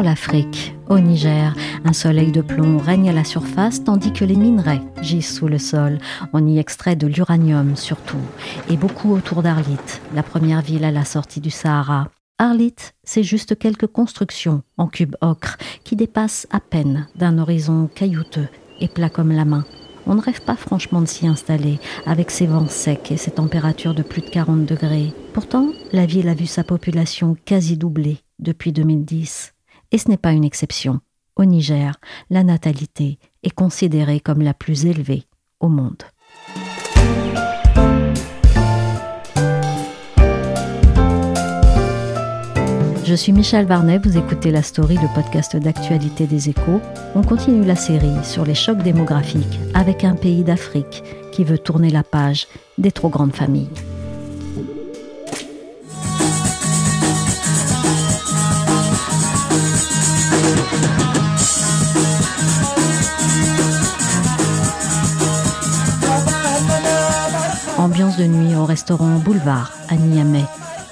l'Afrique. Au Niger, un soleil de plomb règne à la surface tandis que les minerais gisent sous le sol. On y extrait de l'uranium surtout, et beaucoup autour d'Arlit, la première ville à la sortie du Sahara. Arlit, c'est juste quelques constructions en cube ocre qui dépassent à peine d'un horizon caillouteux et plat comme la main. On ne rêve pas franchement de s'y installer, avec ses vents secs et ses températures de plus de 40 degrés. Pourtant, la ville a vu sa population quasi doubler depuis 2010. Et ce n'est pas une exception. Au Niger, la natalité est considérée comme la plus élevée au monde. Je suis Michel Varnet, vous écoutez la story, le podcast d'actualité des échos. On continue la série sur les chocs démographiques avec un pays d'Afrique qui veut tourner la page des trop grandes familles. Restaurant Boulevard à Niamey.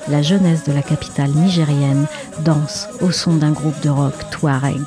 La jeunesse de la capitale nigérienne danse au son d'un groupe de rock Touareg.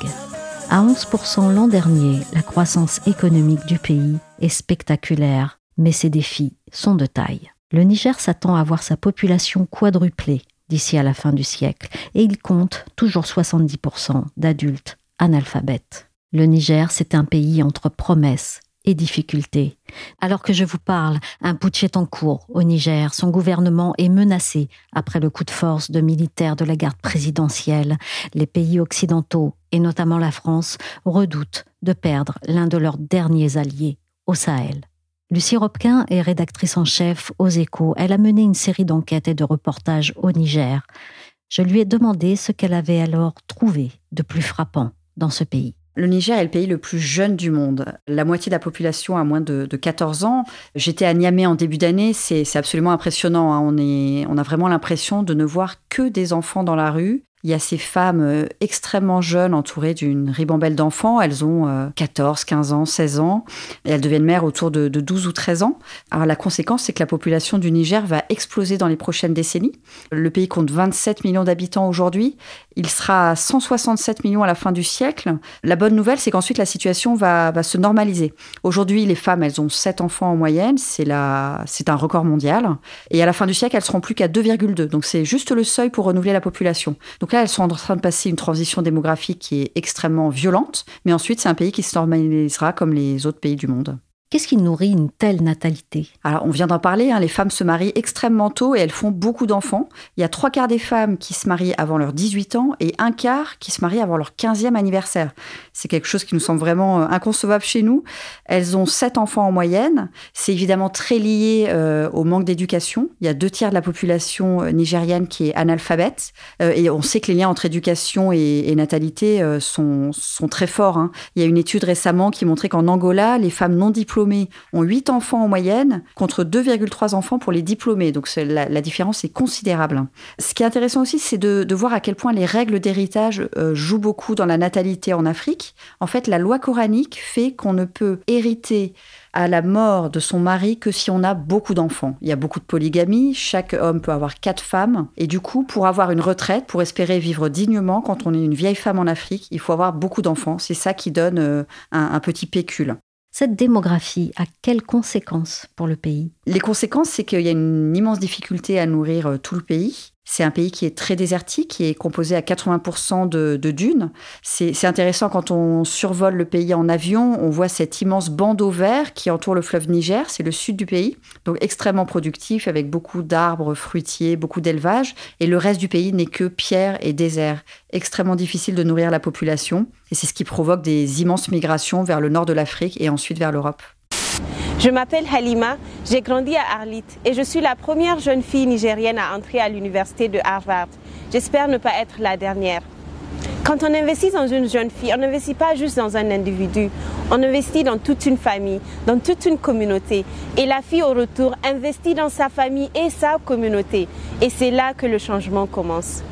À 11% l'an dernier, la croissance économique du pays est spectaculaire, mais ses défis sont de taille. Le Niger s'attend à voir sa population quadruplée d'ici à la fin du siècle, et il compte toujours 70% d'adultes analphabètes. Le Niger, c'est un pays entre promesses difficultés. Alors que je vous parle, un putsch est en cours au Niger. Son gouvernement est menacé après le coup de force de militaires de la garde présidentielle. Les pays occidentaux, et notamment la France, redoutent de perdre l'un de leurs derniers alliés au Sahel. Lucie Robquin est rédactrice en chef aux échos. Elle a mené une série d'enquêtes et de reportages au Niger. Je lui ai demandé ce qu'elle avait alors trouvé de plus frappant dans ce pays. Le Niger est le pays le plus jeune du monde. La moitié de la population a moins de, de 14 ans. J'étais à Niamey en début d'année. C'est absolument impressionnant. hein. On a vraiment l'impression de ne voir que des enfants dans la rue. Il y a ces femmes euh, extrêmement jeunes entourées d'une ribambelle d'enfants. Elles ont euh, 14, 15 ans, 16 ans et elles deviennent mères autour de, de 12 ou 13 ans. Alors la conséquence, c'est que la population du Niger va exploser dans les prochaines décennies. Le pays compte 27 millions d'habitants aujourd'hui. Il sera à 167 millions à la fin du siècle. La bonne nouvelle, c'est qu'ensuite la situation va, se normaliser. Aujourd'hui, les femmes, elles ont 7 enfants en moyenne. C'est un record mondial. Et à la fin du siècle, elles seront plus qu'à 2,2. Donc c'est juste le seuil pour renouveler la population. Là, elles sont en train de passer une transition démographique qui est extrêmement violente. Mais ensuite, c'est un pays qui se normalisera comme les autres pays du monde. Qu'est-ce qui nourrit une telle natalité? Alors, on vient d'en parler, hein, les femmes se marient extrêmement tôt et elles font beaucoup d'enfants. Il y a trois quarts des femmes qui se marient avant leurs 18 ans et un quart qui se marient avant leur 15e anniversaire. C'est quelque chose qui nous semble vraiment euh, inconcevable chez nous. Elles ont sept enfants en moyenne. C'est évidemment très lié euh, au manque d'éducation. Il y a deux tiers de la population euh, nigérienne qui est analphabète. Et on sait que les liens entre éducation et, natalité sont, très forts. hein. Il y a une étude récemment qui montrait qu'en Angola, les femmes non diplômées ont 8 enfants en moyenne contre 2,3 enfants pour les diplômés. Donc la, différence est considérable. Ce qui est intéressant aussi, c'est de, voir à quel point les règles d'héritage jouent beaucoup dans la natalité en Afrique. En fait, la loi coranique fait qu'on ne peut hériter à la mort de son mari que si on a beaucoup d'enfants. Il y a beaucoup de polygamie, chaque homme peut avoir quatre femmes, et du coup, pour avoir une retraite, pour espérer vivre dignement, quand on est une vieille femme en Afrique, il faut avoir beaucoup d'enfants. C'est ça qui donne euh, un, un petit pécule. Cette démographie a quelles conséquences pour le pays? Les conséquences, c'est qu'il y a une immense difficulté à nourrir euh, tout le pays. C'est un pays qui est très désertique, qui est composé à 80% de, dunes. C'est intéressant quand on survole le pays en avion, on voit cet immense bandeau vert qui entoure le fleuve Niger, c'est le sud du pays, donc extrêmement productif avec beaucoup d'arbres fruitiers, beaucoup d'élevage, et le reste du pays n'est que pierre et désert. Extrêmement difficile de nourrir la population, et c'est ce qui provoque des immenses migrations vers le nord de l'Afrique et ensuite vers l'Europe. Je m'appelle Halima, j'ai grandi à Arlit et je suis la première jeune fille nigérienne à entrer à l'université de Harvard. J'espère ne pas être la dernière. Quand on investit dans une jeune fille, on n'investit pas juste dans un individu, on investit dans toute une famille, dans toute une communauté. Et la fille au retour investit dans sa famille et sa communauté. Et c'est là que le changement commence.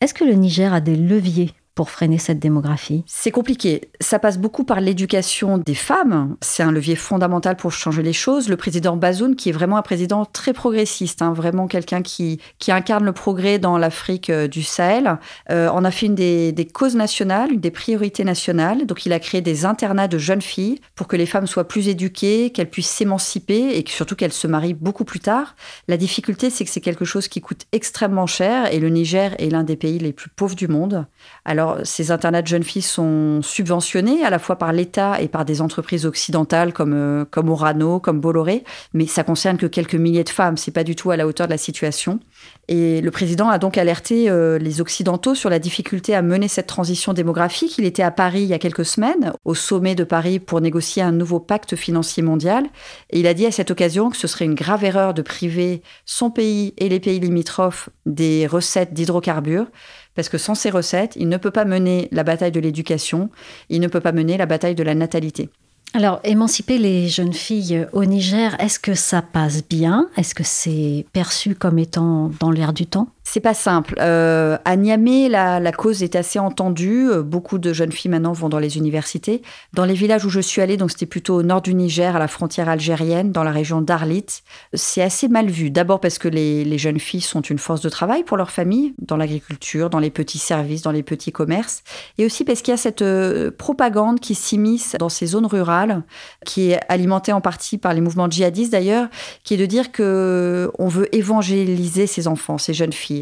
Est-ce que le Niger a des leviers? Pour freiner cette démographie C'est compliqué. Ça passe beaucoup par l'éducation des femmes. C'est un levier fondamental pour changer les choses. Le président Bazoum, qui est vraiment un président très progressiste, hein, vraiment quelqu'un qui, incarne le progrès dans l'Afrique euh, du Sahel, euh, en a fait une des, des, causes nationales, une des priorités nationales. Donc il a créé des internats de jeunes filles pour que les femmes soient plus éduquées, qu'elles puissent s'émanciper et surtout qu'elles se marient beaucoup plus tard. La difficulté, c'est que c'est quelque chose qui coûte extrêmement cher et le Niger est l'un des pays les plus pauvres du monde. Alors ces internats de jeunes filles sont subventionnés à la fois par l'État et par des entreprises occidentales comme, euh, comme Orano, comme Bolloré, mais ça concerne que quelques milliers de femmes. C'est pas du tout à la hauteur de la situation. Et le président a donc alerté euh, les Occidentaux sur la difficulté à mener cette transition démographique. Il était à Paris il y a quelques semaines, au sommet de Paris, pour négocier un nouveau pacte financier mondial. Et il a dit à cette occasion que ce serait une grave erreur de priver son pays et les pays limitrophes des recettes d'hydrocarbures parce que sans ces recettes, il ne peut pas mener la bataille de l'éducation, il ne peut pas mener la bataille de la natalité. Alors, émanciper les jeunes filles au Niger, est-ce que ça passe bien? Est-ce que c'est perçu comme étant dans l'air du temps? C'est pas simple. Euh, à Niamey, la, cause est assez entendue. Euh, beaucoup de jeunes filles maintenant vont dans les universités. Dans les villages où je suis allée, donc c'était plutôt au nord du Niger, à la frontière algérienne, dans la région d'Arlit, c'est assez mal vu. D'abord parce que les, jeunes filles sont une force de travail pour leur famille, dans l'agriculture, dans les petits services, dans les petits commerces, et aussi parce qu'il y a cette euh, propagande qui s'immisce dans ces zones rurales, qui est alimentée en partie par les mouvements djihadistes d'ailleurs, qui est de dire que on veut évangéliser ces enfants, ces jeunes filles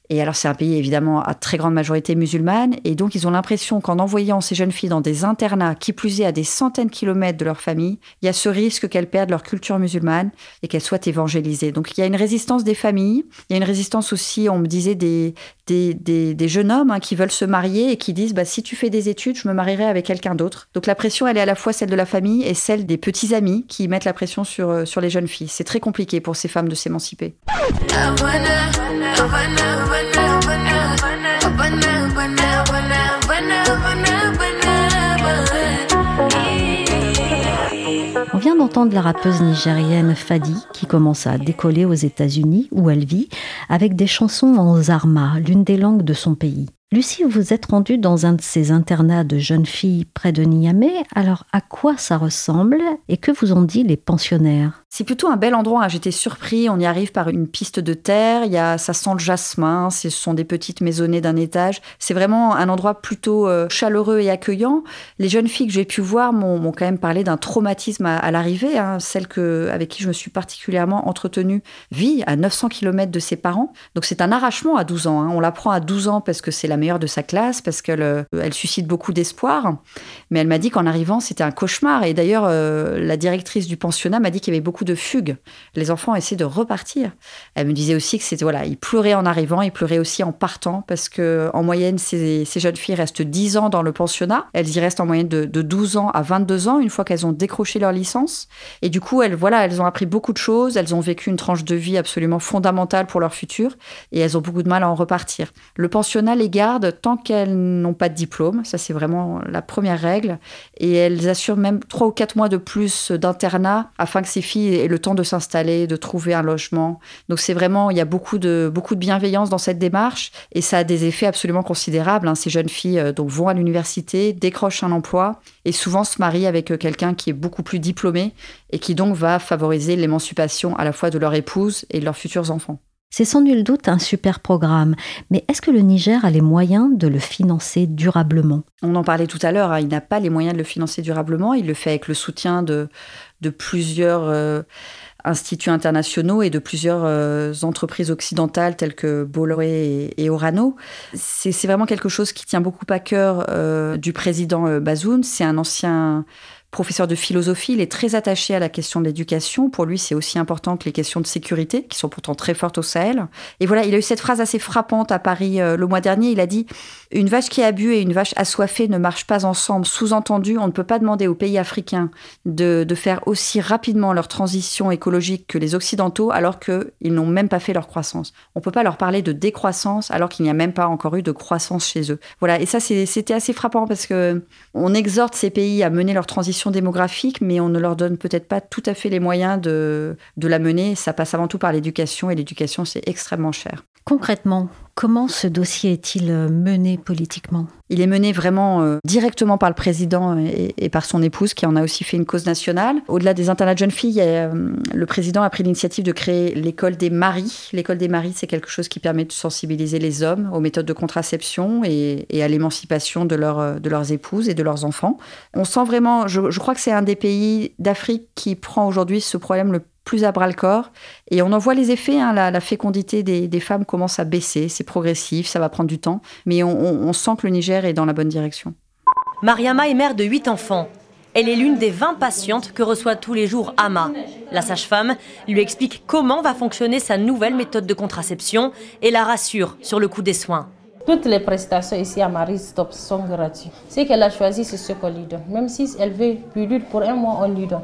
et alors, c'est un pays évidemment à très grande majorité musulmane. Et donc, ils ont l'impression qu'en envoyant ces jeunes filles dans des internats, qui plus est à des centaines de kilomètres de leur famille, il y a ce risque qu'elles perdent leur culture musulmane et qu'elles soient évangélisées. Donc, il y a une résistance des familles. Il y a une résistance aussi, on me disait, des, des, des, jeunes hommes hein, qui veulent se marier et qui disent bah, si tu fais des études, je me marierai avec quelqu'un d'autre. Donc, la pression, elle est à la fois celle de la famille et celle des petits amis qui mettent la pression sur, euh, sur les jeunes filles. C'est très compliqué pour ces femmes de s'émanciper. On vient d'entendre la rappeuse nigérienne Fadi qui commence à décoller aux États-Unis où elle vit avec des chansons en zarma, l'une des langues de son pays. Lucie, vous êtes rendue dans un de ces internats de jeunes filles près de Niamey. Alors, à quoi ça ressemble et que vous ont dit les pensionnaires? C'est plutôt un bel endroit. Hein. J'étais surpris. On y arrive par une piste de terre. Il y a, ça sent le jasmin. Ce sont des petites maisonnées d'un étage. C'est vraiment un endroit plutôt euh, chaleureux et accueillant. Les jeunes filles que j'ai pu voir m'ont quand même parlé d'un traumatisme à, l'arrivée. Hein. Celle que, avec qui je me suis particulièrement entretenue vit à 900 km de ses parents. Donc c'est un arrachement à 12 ans. Hein. On l'apprend à 12 ans parce que c'est la meilleure de sa classe, parce qu'elle elle suscite beaucoup d'espoir. Mais elle m'a dit qu'en arrivant, c'était un cauchemar. Et d'ailleurs, euh, la directrice du pensionnat m'a dit qu'il y avait beaucoup de fugues. Les enfants essaient de repartir. Elle me disait aussi que c'était voilà, ils pleuraient en arrivant, ils pleuraient aussi en partant parce que en moyenne ces, jeunes filles restent 10 ans dans le pensionnat. Elles y restent en moyenne de, 12 ans à 22 ans une fois qu'elles ont décroché leur licence. Et du coup, elles voilà, elles ont appris beaucoup de choses, elles ont vécu une tranche de vie absolument fondamentale pour leur futur et elles ont beaucoup de mal à en repartir. Le pensionnat les tant qu'elles n'ont pas de diplôme, ça c'est vraiment la première règle et elles assurent même 3 ou 4 mois de plus d'internat afin que ces filles et le temps de s'installer, de trouver un logement. Donc c'est vraiment, il y a beaucoup de, beaucoup de bienveillance dans cette démarche et ça a des effets absolument considérables. Hein. Ces jeunes filles euh, donc, vont à l'université, décrochent un emploi et souvent se marient avec euh, quelqu'un qui est beaucoup plus diplômé et qui donc va favoriser l'émancipation à la fois de leur épouse et de leurs futurs enfants. C'est sans nul doute un super programme, mais est-ce que le Niger a les moyens de le financer durablement? On en parlait tout à l'heure, hein. il n'a pas les moyens de le financer durablement, il le fait avec le soutien de, de plusieurs euh, instituts internationaux et de plusieurs euh, entreprises occidentales telles que Bolloré et, Orano. C'est vraiment quelque chose qui tient beaucoup à cœur euh, du président Bazoun. C'est un ancien professeur de philosophie, il est très attaché à la question de l'éducation. Pour lui, c'est aussi important que les questions de sécurité, qui sont pourtant très fortes au Sahel. Et voilà, il a eu cette phrase assez frappante à Paris euh, le mois dernier. Il a dit Une vache qui a bu et une vache assoiffée ne marchent pas ensemble. Sous-entendu, on ne peut pas demander aux pays africains de, de faire aussi rapidement leur transition écologique que les Occidentaux, alors qu'ils n'ont même pas fait leur croissance. On ne peut pas leur parler de décroissance alors qu'il n'y a même pas encore eu de croissance chez eux. Voilà, et ça, c'était assez frappant parce que on exhorte ces pays à mener leur transition démographique, mais on ne leur donne peut-être pas tout à fait les moyens de, de la mener. Ça passe avant tout par l'éducation, et l'éducation, c'est extrêmement cher. Concrètement, comment ce dossier est-il mené politiquement? Il est mené vraiment euh, directement par le président et, par son épouse, qui en a aussi fait une cause nationale. Au-delà des internats de jeunes filles, euh, le président a pris l'initiative de créer l'école des maris. L'école des maris, c'est quelque chose qui permet de sensibiliser les hommes aux méthodes de contraception et, à l'émancipation de leurs épouses et de leurs enfants. On sent vraiment, je, je crois que c'est un des pays d'Afrique qui prend aujourd'hui ce problème le plus à bras le corps. Et on en voit les effets. Hein, la, fécondité des, femmes commence à baisser. C'est progressif, ça va prendre du temps. Mais on, sent que le Niger est dans la bonne direction. Mariama est mère de 8 enfants. Elle est l'une des 20 patientes que reçoit tous les jours Ama. La sage-femme lui explique comment va fonctionner sa nouvelle méthode de contraception et la rassure sur le coût des soins. Toutes les prestations ici à Marie Stop sont gratuites. Ce qu'elle a choisi, c'est ce qu'on lui donne. Même si elle veut pilule pour un mois, on lui donne.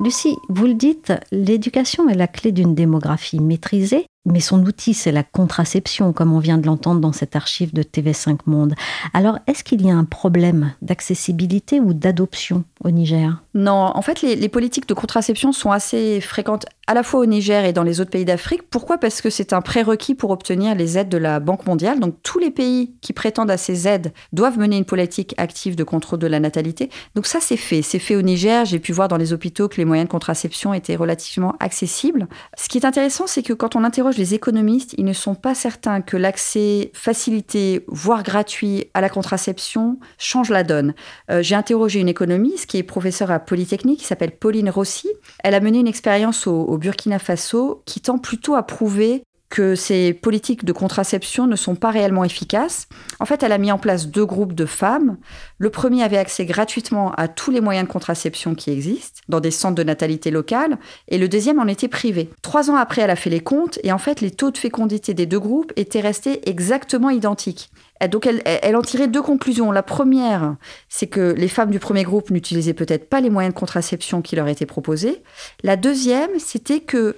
Lucie, vous le dites, l'éducation est la clé d'une démographie maîtrisée, mais son outil, c'est la contraception, comme on vient de l'entendre dans cette archive de TV5 Monde. Alors, est-ce qu'il y a un problème d'accessibilité ou d'adoption au Niger? Non, en fait, les, politiques de contraception sont assez fréquentes à la fois au Niger et dans les autres pays d'Afrique. Pourquoi? Parce que c'est un prérequis pour obtenir les aides de la Banque mondiale. Donc, tous les pays qui prétendent à ces aides doivent mener une politique active de contrôle de la natalité. Donc, ça, c'est fait. C'est fait au Niger. J'ai pu voir dans les hôpitaux que les moyens de contraception étaient relativement accessibles. Ce qui est intéressant, c'est que quand on interroge les économistes, ils ne sont pas certains que l'accès facilité, voire gratuit à la contraception change la donne. Euh, j'ai interrogé une économiste qui est professeure à Polytechnique, qui s'appelle Pauline Rossi. Elle a mené une expérience au Burkina Faso qui tend plutôt à prouver que ces politiques de contraception ne sont pas réellement efficaces. En fait, elle a mis en place deux groupes de femmes. Le premier avait accès gratuitement à tous les moyens de contraception qui existent dans des centres de natalité locales, et le deuxième en était privé. Trois ans après, elle a fait les comptes, et en fait, les taux de fécondité des deux groupes étaient restés exactement identiques. Donc, elle, elle en tirait deux conclusions. La première, c'est que les femmes du premier groupe n'utilisaient peut-être pas les moyens de contraception qui leur étaient proposés. La deuxième, c'était que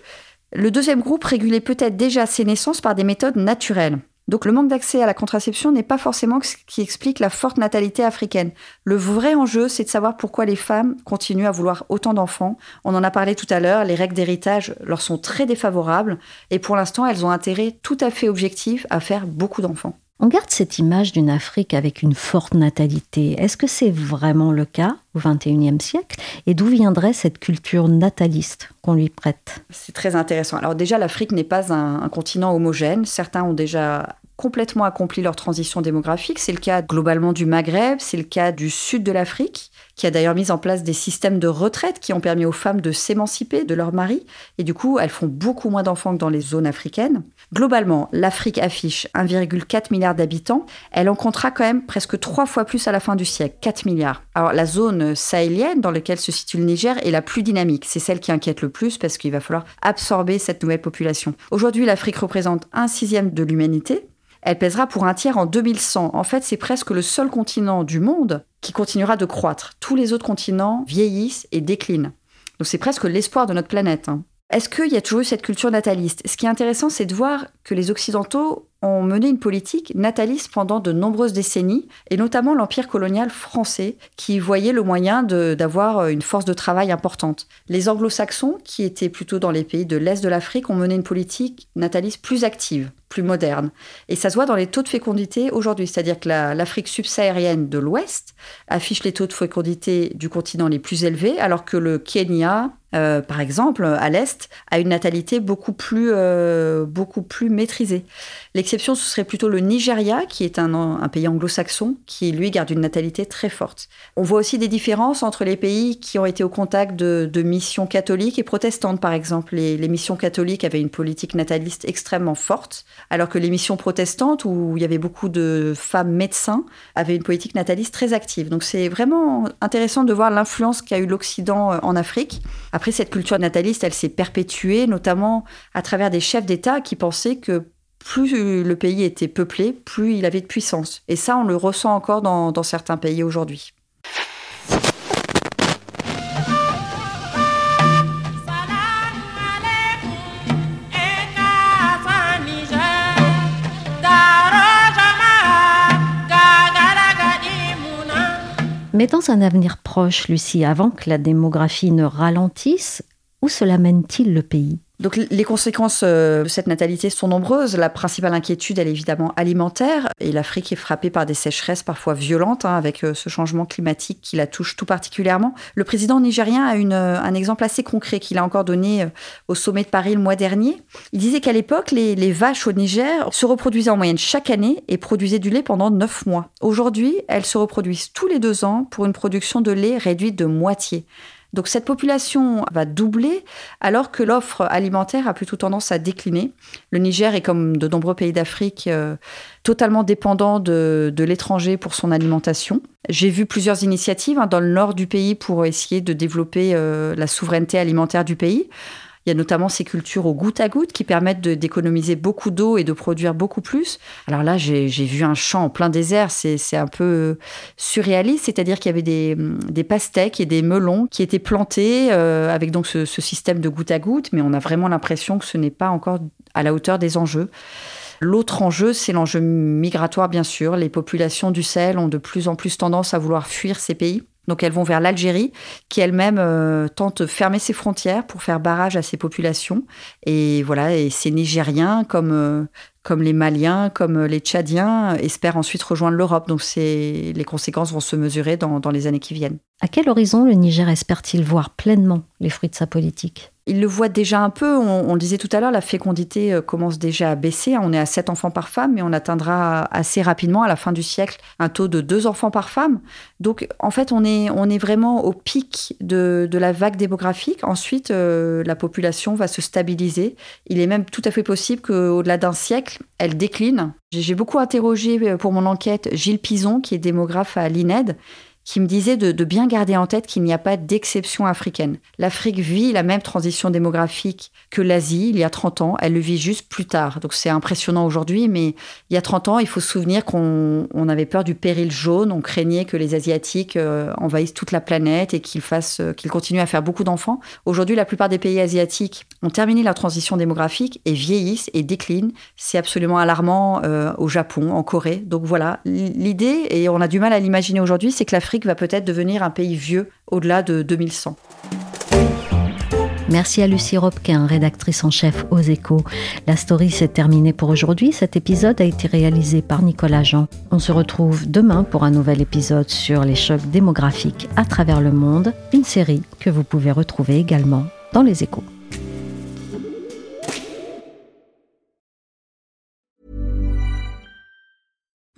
le deuxième groupe régulait peut-être déjà ses naissances par des méthodes naturelles. Donc le manque d'accès à la contraception n'est pas forcément ce qui explique la forte natalité africaine. Le vrai enjeu, c'est de savoir pourquoi les femmes continuent à vouloir autant d'enfants. On en a parlé tout à l'heure, les règles d'héritage leur sont très défavorables et pour l'instant, elles ont intérêt tout à fait objectif à faire beaucoup d'enfants. On garde cette image d'une Afrique avec une forte natalité. Est-ce que c'est vraiment le cas au XXIe siècle? Et d'où viendrait cette culture nataliste qu'on lui prête? C'est très intéressant. Alors déjà, l'Afrique n'est pas un, continent homogène. Certains ont déjà complètement accompli leur transition démographique. C'est le cas globalement du Maghreb, c'est le cas du sud de l'Afrique qui a d'ailleurs mis en place des systèmes de retraite qui ont permis aux femmes de s'émanciper de leur mari. Et du coup, elles font beaucoup moins d'enfants que dans les zones africaines. Globalement, l'Afrique affiche 1,4 milliard d'habitants. Elle en comptera quand même presque trois fois plus à la fin du siècle, 4 milliards. Alors la zone sahélienne dans laquelle se situe le Niger est la plus dynamique. C'est celle qui inquiète le plus parce qu'il va falloir absorber cette nouvelle population. Aujourd'hui, l'Afrique représente un sixième de l'humanité. Elle pèsera pour un tiers en 2100. En fait, c'est presque le seul continent du monde qui continuera de croître. Tous les autres continents vieillissent et déclinent. Donc c'est presque l'espoir de notre planète. Hein. Est-ce qu'il y a toujours eu cette culture nataliste? Ce qui est intéressant, c'est de voir que les Occidentaux ont mené une politique nataliste pendant de nombreuses décennies, et notamment l'Empire colonial français, qui voyait le moyen d'avoir une force de travail importante. Les anglo-saxons, qui étaient plutôt dans les pays de l'Est de l'Afrique, ont mené une politique nataliste plus active, plus moderne. Et ça se voit dans les taux de fécondité aujourd'hui, c'est-à-dire que l'Afrique subsaharienne de l'Ouest affiche les taux de fécondité du continent les plus élevés, alors que le Kenya, euh, par exemple, à l'Est, a une natalité beaucoup plus, euh, beaucoup plus maîtrisée. L'exception, ce serait plutôt le Nigeria, qui est un, pays anglo-saxon, qui lui garde une natalité très forte. On voit aussi des différences entre les pays qui ont été au contact de, missions catholiques et protestantes, par exemple. Les, missions catholiques avaient une politique nataliste extrêmement forte, alors que les missions protestantes, où il y avait beaucoup de femmes médecins, avaient une politique nataliste très active. Donc c'est vraiment intéressant de voir l'influence qu'a eu l'Occident euh, en Afrique. Cette culture nataliste, elle s'est perpétuée, notamment à travers des chefs d'État qui pensaient que plus le pays était peuplé, plus il avait de puissance. Et ça, on le ressent encore dans certains pays aujourd'hui. Mais dans un avenir proche, Lucie, avant que la démographie ne ralentisse, où cela mène-t-il le pays? Donc les conséquences de cette natalité sont nombreuses. La principale inquiétude, elle est évidemment alimentaire. Et l'Afrique est frappée par des sécheresses parfois violentes, hein, avec ce changement climatique qui la touche tout particulièrement. Le président nigérien a une, un exemple assez concret qu'il a encore donné au sommet de Paris le mois dernier. Il disait qu'à l'époque, les, les, vaches au Niger se reproduisaient en moyenne chaque année et produisaient du lait pendant neuf mois. Aujourd'hui, elles se reproduisent tous les deux ans pour une production de lait réduite de moitié. Donc cette population va doubler alors que l'offre alimentaire a plutôt tendance à décliner. Le Niger est comme de nombreux pays d'Afrique euh, totalement dépendant de, l'étranger pour son alimentation. J'ai vu plusieurs initiatives hein, dans le nord du pays pour essayer de développer euh, la souveraineté alimentaire du pays. Il y a notamment ces cultures au goutte à goutte qui permettent d'économiser beaucoup d'eau et de produire beaucoup plus. Alors là, j'ai vu un champ en plein désert, c'est un peu surréaliste, c'est-à-dire qu'il y avait des, pastèques et des melons qui étaient plantés euh, avec donc ce, ce système de goutte à goutte, mais on a vraiment l'impression que ce n'est pas encore à la hauteur des enjeux. L'autre enjeu, c'est l'enjeu migratoire, bien sûr. Les populations du Sahel ont de plus en plus tendance à vouloir fuir ces pays. Donc elles vont vers l'Algérie, qui elle-même euh, tente de fermer ses frontières pour faire barrage à ces populations. Et voilà, et ces Nigériens, comme, euh, comme les Maliens, comme les Tchadiens, espèrent ensuite rejoindre l'Europe. Donc les conséquences vont se mesurer dans, dans les années qui viennent. À quel horizon le Niger espère-t-il voir pleinement les fruits de sa politique? Il le voit déjà un peu. On, le disait tout à l'heure, la fécondité euh, commence déjà à baisser. On est à 7 enfants par femme, mais on atteindra assez rapidement, à la fin du siècle, un taux de 2 enfants par femme. Donc, en fait, on est, on est vraiment au pic de, de la vague démographique. Ensuite, euh, la population va se stabiliser. Il est même tout à fait possible qu'au-delà d'un siècle, elle décline. J'ai beaucoup interrogé euh, pour mon enquête Gilles Pison, qui est démographe à l'INED qui me disait de, bien garder en tête qu'il n'y a pas d'exception africaine. L'Afrique vit la même transition démographique que l'Asie il y a 30 ans, elle le vit juste plus tard. Donc c'est impressionnant aujourd'hui, mais il y a 30 ans, il faut se souvenir qu'on on avait peur du péril jaune, on craignait que les Asiatiques euh, envahissent toute la planète et qu'ils fassent, euh, qu'ils continuent à faire beaucoup d'enfants. Aujourd'hui, la plupart des pays asiatiques ont terminé leur transition démographique et vieillissent et déclinent. C'est absolument alarmant euh, au Japon, en Corée. Donc voilà, l'idée, et on a du mal à l'imaginer aujourd'hui, c'est que va peut-être devenir un pays vieux au-delà de 2100. Merci à Lucie Robquin, rédactrice en chef aux échos. La story s'est terminée pour aujourd'hui. Cet épisode a été réalisé par Nicolas Jean. On se retrouve demain pour un nouvel épisode sur les chocs démographiques à travers le monde, une série que vous pouvez retrouver également dans les échos.